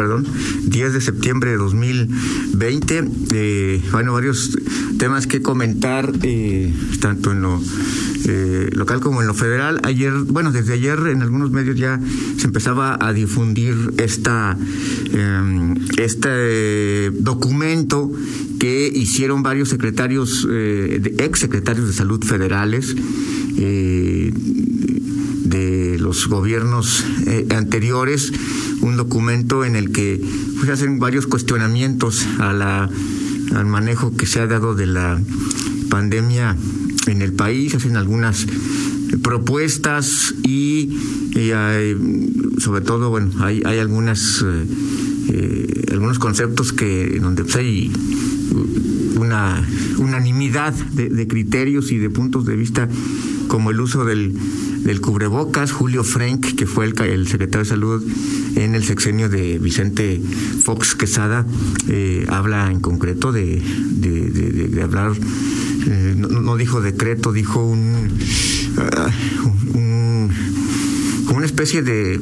perdón, 10 de septiembre de 2020. Eh, bueno, varios temas que comentar, eh, tanto en lo eh, local como en lo federal. Ayer, bueno, desde ayer en algunos medios ya se empezaba a difundir esta em, este documento que hicieron varios secretarios, ex secretarios de salud federales de gobiernos eh, anteriores, un documento en el que pues, hacen varios cuestionamientos a la, al manejo que se ha dado de la pandemia en el país, hacen algunas propuestas y, sobre todo, bueno, hay, hay algunas eh, eh, algunos conceptos que donde pues, hay una unanimidad de, criterios y de puntos de vista como el uso del, cubrebocas, Julio Frank, que fue el, el, secretario de salud en el sexenio de Vicente Fox Quesada, eh, habla en concreto de, hablar, eh, no, dijo decreto, dijo un, uh, un, una especie de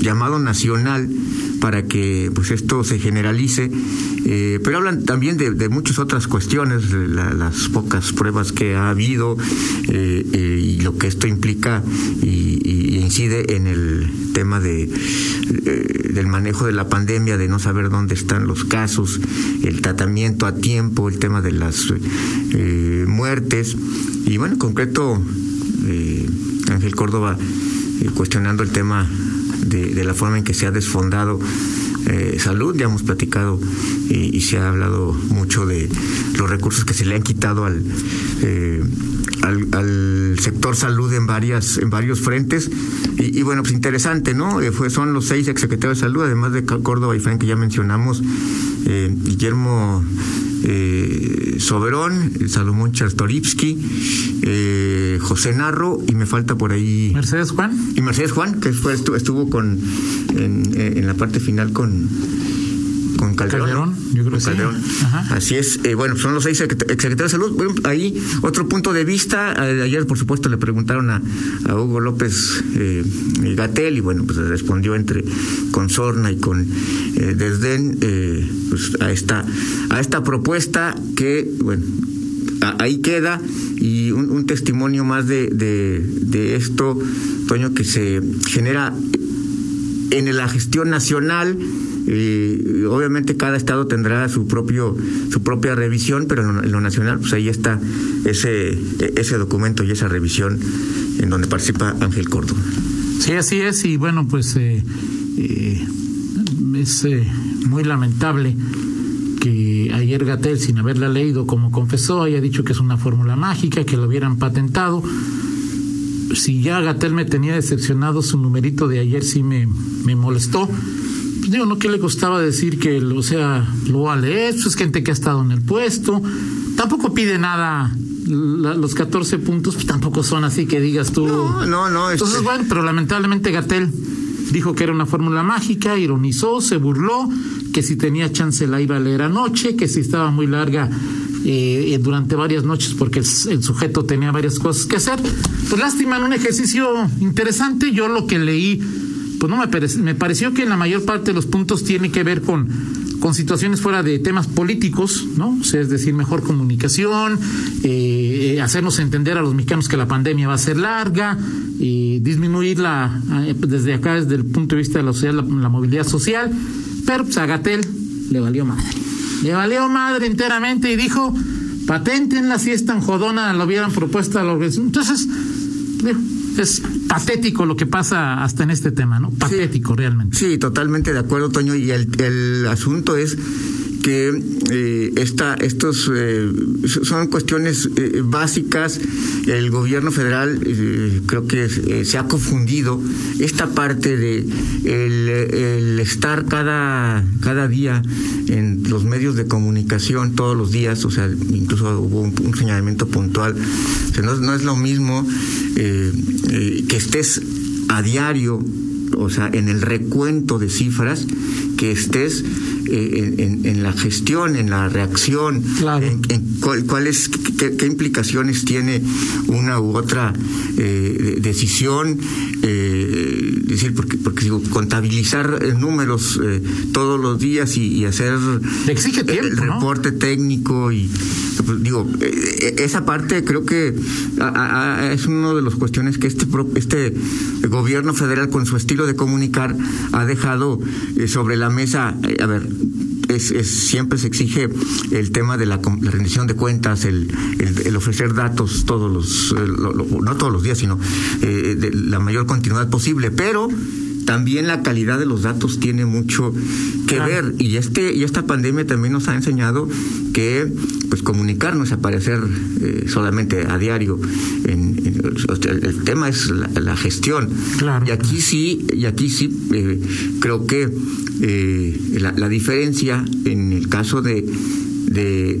llamado nacional para que pues esto se generalice, eh, pero hablan también de, muchas otras cuestiones, las pocas pruebas que ha habido eh, eh, y lo que esto implica y, incide en el tema de del manejo de la pandemia, de no saber dónde están los casos, el tratamiento a tiempo, el tema de las muertes. Y bueno, en concreto Ángel Córdoba cuestionando el tema de, la forma en que se ha desfondado eh, salud, ya hemos platicado y, se ha hablado mucho de los recursos que se le han quitado al, eh, al, sector salud en varias en varios frentes. Y, bueno pues interesante no eh, fue son los seis exsecretarios de salud además de Córdoba y Frank que ya mencionamos Guillermo eh, Soberón, Salomón Chartoripsky, eh, José Narro y me falta por ahí Mercedes Juan. y Mercedes Juan que fue, estuvo con en, en la parte final con con Calderón. yo creo que Sí. Así es. Eh, bueno, son los seis secretarios de salud. Bueno, ahí otro punto de vista. Ayer, por supuesto, le preguntaron a, Hugo López eh, Gatel y bueno, pues respondió entre con sorna y con eh, desdén pues a esta a esta propuesta que bueno ahí queda y un, testimonio más de, de, de esto, Toño, que se genera en la gestión nacional obviamente cada estado tendrá su propio su propia revisión, pero en lo, nacional pues ahí está ese ese documento y esa revisión en donde participa Ángel Córdoba. Sí, así es y bueno, pues eh, eh, es eh, muy lamentable que ayer Gatel, sin haberla leído como confesó, haya dicho que es una fórmula mágica, que lo hubieran patentado. Si ya Gatel me tenía decepcionado, su numerito de ayer sí me, me molestó digo, ¿no? ¿Qué le costaba decir que, o sea, lo va a leer? Pues es gente que ha estado en el puesto. Tampoco pide nada. los 14 puntos pues tampoco son así que digas tú. No, no, no. Entonces, este bueno, pero lamentablemente Gatel dijo que era una fórmula mágica, ironizó, se burló, que si tenía chance la iba a leer anoche, que si estaba muy larga eh, eh durante varias noches porque el, el, sujeto tenía varias cosas que hacer. Pues lástima, en un ejercicio interesante, yo lo que leí pues no me, me pareció que en la mayor parte de los puntos tiene que ver con, con situaciones fuera de temas políticos, ¿no? O sea, es decir, mejor comunicación, eh, eh hacernos entender a los mexicanos que la pandemia va a ser larga, y disminuirla eh, desde acá, desde el punto de vista de la, sociedad, la, movilidad social, pero pues a le valió madre. Le valió madre enteramente y dijo, patentenla si es tan jodona, lo hubieran propuesto a la organización. Entonces, es patético lo que pasa hasta en este tema, ¿no? Patético realmente. Sí, totalmente de acuerdo, Toño. Y el, el asunto es que eh, esta, estos eh, son cuestiones eh, básicas. El gobierno federal eh, creo que se ha confundido esta parte de el, estar cada, cada día en los medios de comunicación todos los días, o sea, incluso hubo un, señalamiento puntual. O sea, no, no es lo mismo que estés a diario o sea, en el recuento de cifras, que estés eh, en, la gestión, en la reacción, en, cuál, es, qué, implicaciones tiene una u otra eh, decisión. Eh, decir, porque, porque digo, contabilizar números eh, todos los días y, hacer exige el reporte técnico y pues, digo, esa parte creo que es una de las cuestiones que este, este gobierno federal con su estilo de comunicar ha dejado sobre la mesa. a ver, es, siempre se exige el tema de la, rendición de cuentas, el, el, ofrecer datos todos los, no todos los días, sino eh, de la mayor continuidad posible, pero también la calidad de los datos tiene mucho que ver. Y este y esta pandemia también nos ha enseñado que pues comunicarnos aparecer eh, solamente a diario en, el, tema es la, gestión. Y aquí sí y aquí sí eh, creo que eh, la, diferencia en el caso de de,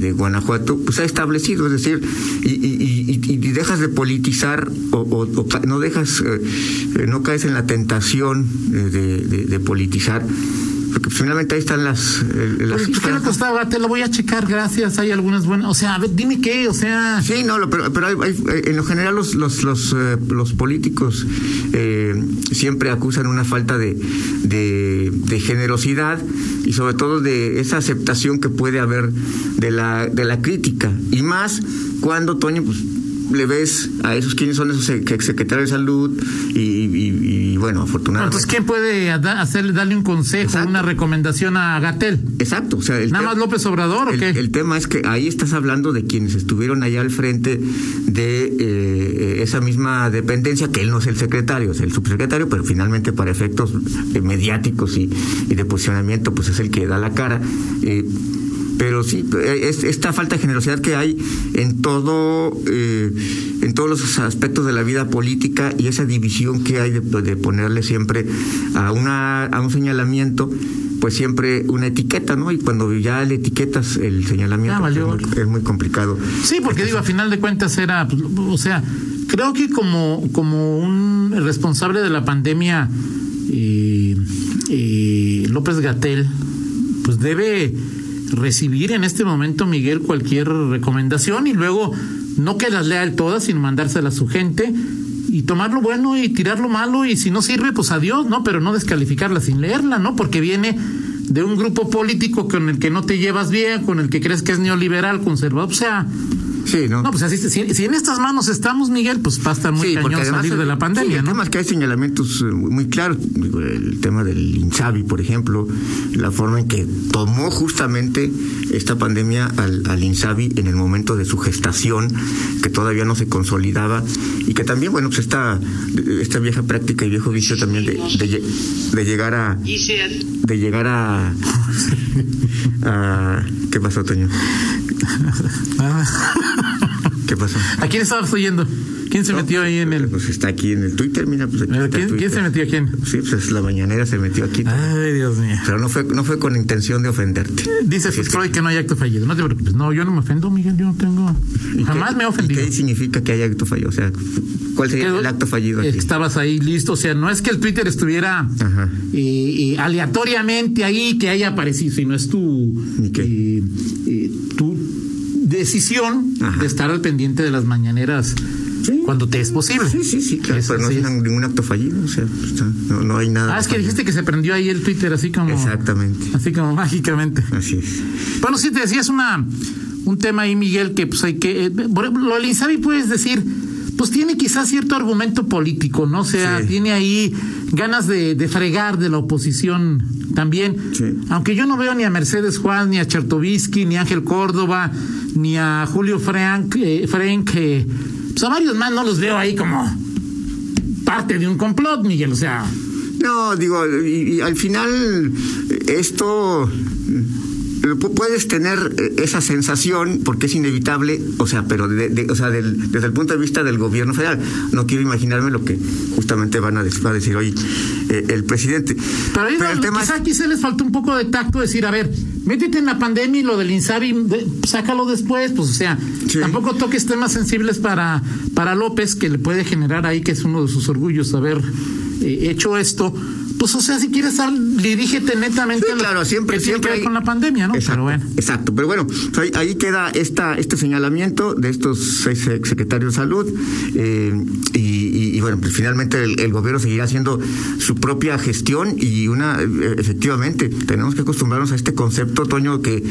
de, Guanajuato, pues ha establecido, es decir, y, y, y, dejas de politizar o, no dejas, eh, no caes en la tentación de, de politizar porque finalmente ahí están las. Eh, las Te lo voy a checar, gracias. Hay algunas buenas. O sea, a ver, dime qué, o sea. Sí, no, pero, pero hay, en lo general los, los, los, eh, los políticos eh, siempre acusan una falta de, de, de, generosidad y sobre todo de esa aceptación que puede haber de la, de la crítica. Y más cuando, Toño, pues le ves a esos quiénes son esos secretarios de salud y, bueno, afortunadamente. Entonces, ¿quién puede hacerle, darle un consejo, una recomendación a Gatel? Exacto. O sea, ¿Nada más López Obrador o qué? El tema es que ahí estás hablando de quienes estuvieron allá al frente de eh, esa misma dependencia, que él no es el secretario, es el subsecretario, pero finalmente para efectos mediáticos y, de posicionamiento, pues es el que da la cara. Eh, pero sí, es esta falta de generosidad que hay en todo, eh, en todos los aspectos de la vida política y esa división que hay de, ponerle siempre a una, a un señalamiento pues siempre una etiqueta, ¿no? Y cuando ya le etiquetas el señalamiento pues, es, muy, complicado. Sí, porque digo, a final de cuentas era, pues, o sea, creo que como, como un responsable de la pandemia, eh, eh, López Gatel, pues debe recibir en este momento, Miguel, cualquier recomendación y luego no que las lea todas, sino mandárselas a su gente y tomar lo bueno y tirar lo malo y si no sirve, pues adiós, ¿no? Pero no descalificarla sin leerla, ¿no? Porque viene de un grupo político con el que no te llevas bien, con el que crees que es neoliberal, conservador, o sea, Sí, ¿no? No, pues así, si, si, en estas manos estamos, Miguel, pues va a estar muy cañón salir de la pandemia, sí, el tema es que hay señalamientos eh, muy claros. El tema del Insabi, por ejemplo, la forma en que tomó justamente esta pandemia al, al Insabi en el momento de su gestación, que todavía no se consolidaba, y que también, bueno, pues esta, esta vieja práctica y viejo vicio también de, de, de llegar a... De llegar a... a ¿Qué pasó, Toño? ¿Qué pasó? ¿A quién estabas oyendo? ¿Quién se metió ahí en el.? Pues está aquí en el Twitter, mira. Pues ¿Quién, se metió quién? Sí, pues la mañanera se metió aquí. Ay, Dios mío. Pero no fue, no fue con intención de ofenderte. Dice Freud que... no hay acto fallido. No te preocupes. No, yo no me ofendo, Miguel. Yo no tengo. Jamás me he ofendido. ¿y ¿Qué significa que hay acto fallido? O sea, ¿cuál sería el acto fallido aquí? Estabas ahí listo. O sea, no es que el Twitter estuviera eh, eh, aleatoriamente ahí que haya aparecido, sino es tu. Eh, eh, tu decisión de estar al pendiente de las mañaneras cuando te es posible. Sí, sí, sí, claro, pero no es ningún acto fallido, o sea, pues, no, hay nada. Ah, es que dijiste que se prendió ahí el Twitter así como. Exactamente. Así como mágicamente. Así es. Bueno, sí, te decías una, un tema ahí, Miguel, que pues hay que. Eh, lo del Insabi puedes decir pues tiene quizás cierto argumento político, ¿no? O sea, tiene ahí ganas de, de, fregar de la oposición también. Aunque yo no veo ni a Mercedes Juan, ni a Chertovisky, ni a Ángel Córdoba, ni a Julio Frank, eh, Frank eh, pues a varios más no los veo ahí como parte de un complot, Miguel, o sea. No, digo, y, al final esto puedes tener eh, esa sensación porque es inevitable, o sea, pero o sea, desde el punto de vista del gobierno federal. No quiero imaginarme lo que justamente van a, decir hoy eh, el presidente. Pero, el tema quizá aquí se les falta un poco de tacto decir, a ver, métete en la pandemia y lo del Insabi, sácalo después, pues o sea, tampoco toques temas sensibles para, para López, que le puede generar ahí, que es uno de sus orgullos haber eh, hecho esto, Pues, o sea, si quieres, sal, dirígete netamente Sí, a lo claro, siempre, que tiene siempre ver con la pandemia, ¿no? Exacto, Pero bueno. exacto. Pero bueno, ahí, ahí queda esta, este señalamiento de estos seis secretarios de salud eh, y, y- bueno, pues finalmente el, el gobierno seguirá haciendo su propia gestión y una, eh, efectivamente, tenemos que acostumbrarnos a este concepto, Toño, que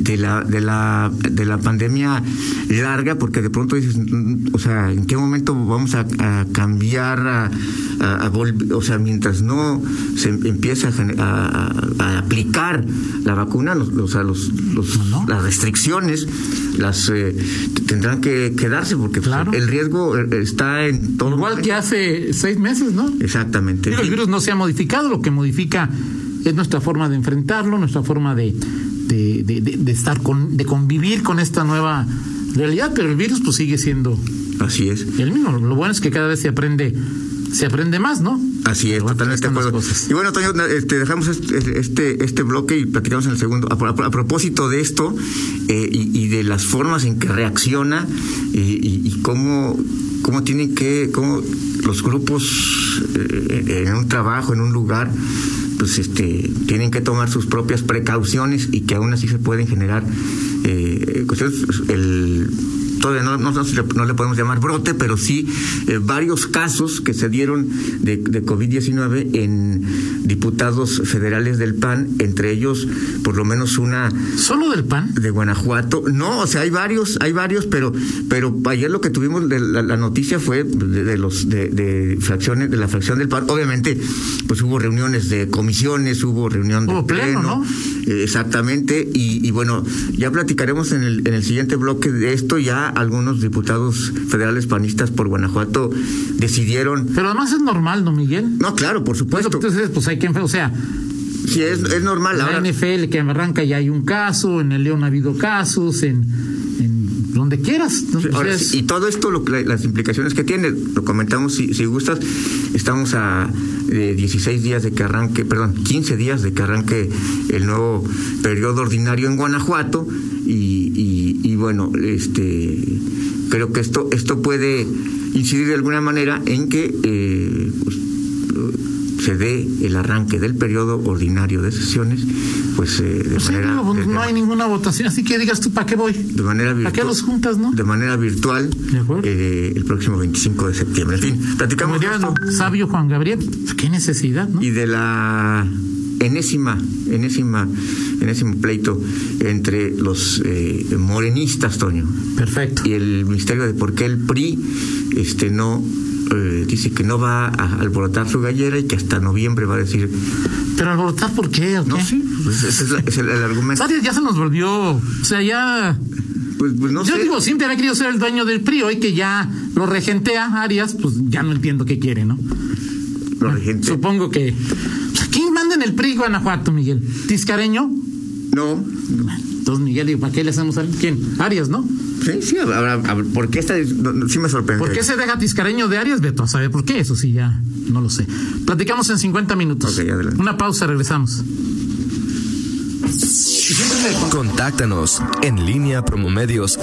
de la, de la, de la pandemia larga, porque de pronto dices, mm, o sea, ¿en qué momento vamos a, a cambiar, a, a- a volv- o sea, mientras no se empieza a, aplicar la vacuna, los, los- los- los- No, no. las restricciones las eh, tendrán que quedarse porque pues, Claro. el riesgo eh, está en todo Igual que hace seis meses, ¿no? exactamente el virus no se ha modificado, lo que modifica es nuestra forma de enfrentarlo, nuestra forma de, de, de- de- de estar con, de convivir con esta nueva realidad, pero el virus pues sigue siendo así es el mismo. Lo bueno es que cada vez se aprende, se aprende más, ¿no? Así es, totalmente de acuerdo. Y bueno, Toño, este, dejamos este, este, este bloque y platicamos en el segundo. A, pro- a propósito de esto eh, y, y de las formas en que reacciona eh, y, y cómo, cómo tienen que, cómo los grupos eh, en un trabajo, en un lugar, pues este, tienen que tomar sus propias precauciones y que aún así se pueden generar eh, cuestiones. El, todavía no, le, podemos llamar brote, pero sí eh, varios casos que se dieron de COVID-19 en diputados federales del PAN, entre ellos por lo menos una Solo del pan. de Guanajuato. No, o sea, hay varios, hay varios, pero pero ayer lo que tuvimos de la, la noticia fue de, de los de, de fracciones de la fracción del PAN. Obviamente, pues hubo reuniones de comisiones, hubo reunión de Hubo pleno, ¿no? eh, exactamente, y, y bueno, ya platicaremos en el, en el siguiente bloque de esto. Ya algunos diputados federales panistas por Guanajuato decidieron. Pero además es normal, ¿no, Miguel? No, claro, por supuesto. Entonces, pues hay que, o sea, Sí, es, es normal. en Ahora, la NFL que arranca ya hay un caso, en el León ha habido casos, en, en donde quieras. y todo esto, lo, las implicaciones que tiene, lo comentamos si, si gustas, estamos a eh, 16 días de que arranque, perdón, 15 días de que arranque el nuevo periodo ordinario en Guanajuato y, y- y bueno, este creo que esto, esto puede incidir de alguna manera en que eh, pues, se dé el arranque del periodo ordinario de sesiones, pues eh, de pues sí, manera no, no hay ninguna votación, así que digas tú, ¿para qué voy? de manera ¿Para qué virtual. los juntas, no? De manera virtual De eh, el próximo 25 de septiembre. En fin, Como platicamos de diría esto el sabio Juan Gabriel, qué necesidad, ¿no? y de la enésima, enésima, enésimo pleito entre los eh, morenistas, Toño, Perfecto. y el misterio de por qué el PRI este no eh, dice que no va a alborotar su gallera y que hasta noviembre va a decir Pero alborotar, ¿por qué? no sí pues ese es, la- es el, el argumento Arias ya se nos volvió, o sea, ya... pues, pues no Yo sé digo, siempre había querido ser el dueño del PRI, hoy que ya lo regentea Arias, pues ya no entiendo qué quiere, ¿no? lo regente. Supongo que... ¿Quién manda en el PRI Guanajuato, Miguel? ¿Tiscareño? no Entonces, Miguel, digo, ¿para qué le hacemos al... ¿Quién? Arias, ¿no? Sí sí habrá- habrá- por qué esta sí me sorprende ¿Por qué se deja Tiscareño de Arias? Beto, a saber por qué, eso sí, ya no lo sé. Platicamos en 50 minutos. Ok, adelante. Una pausa, regresamos. Contáctanos en línea promomedios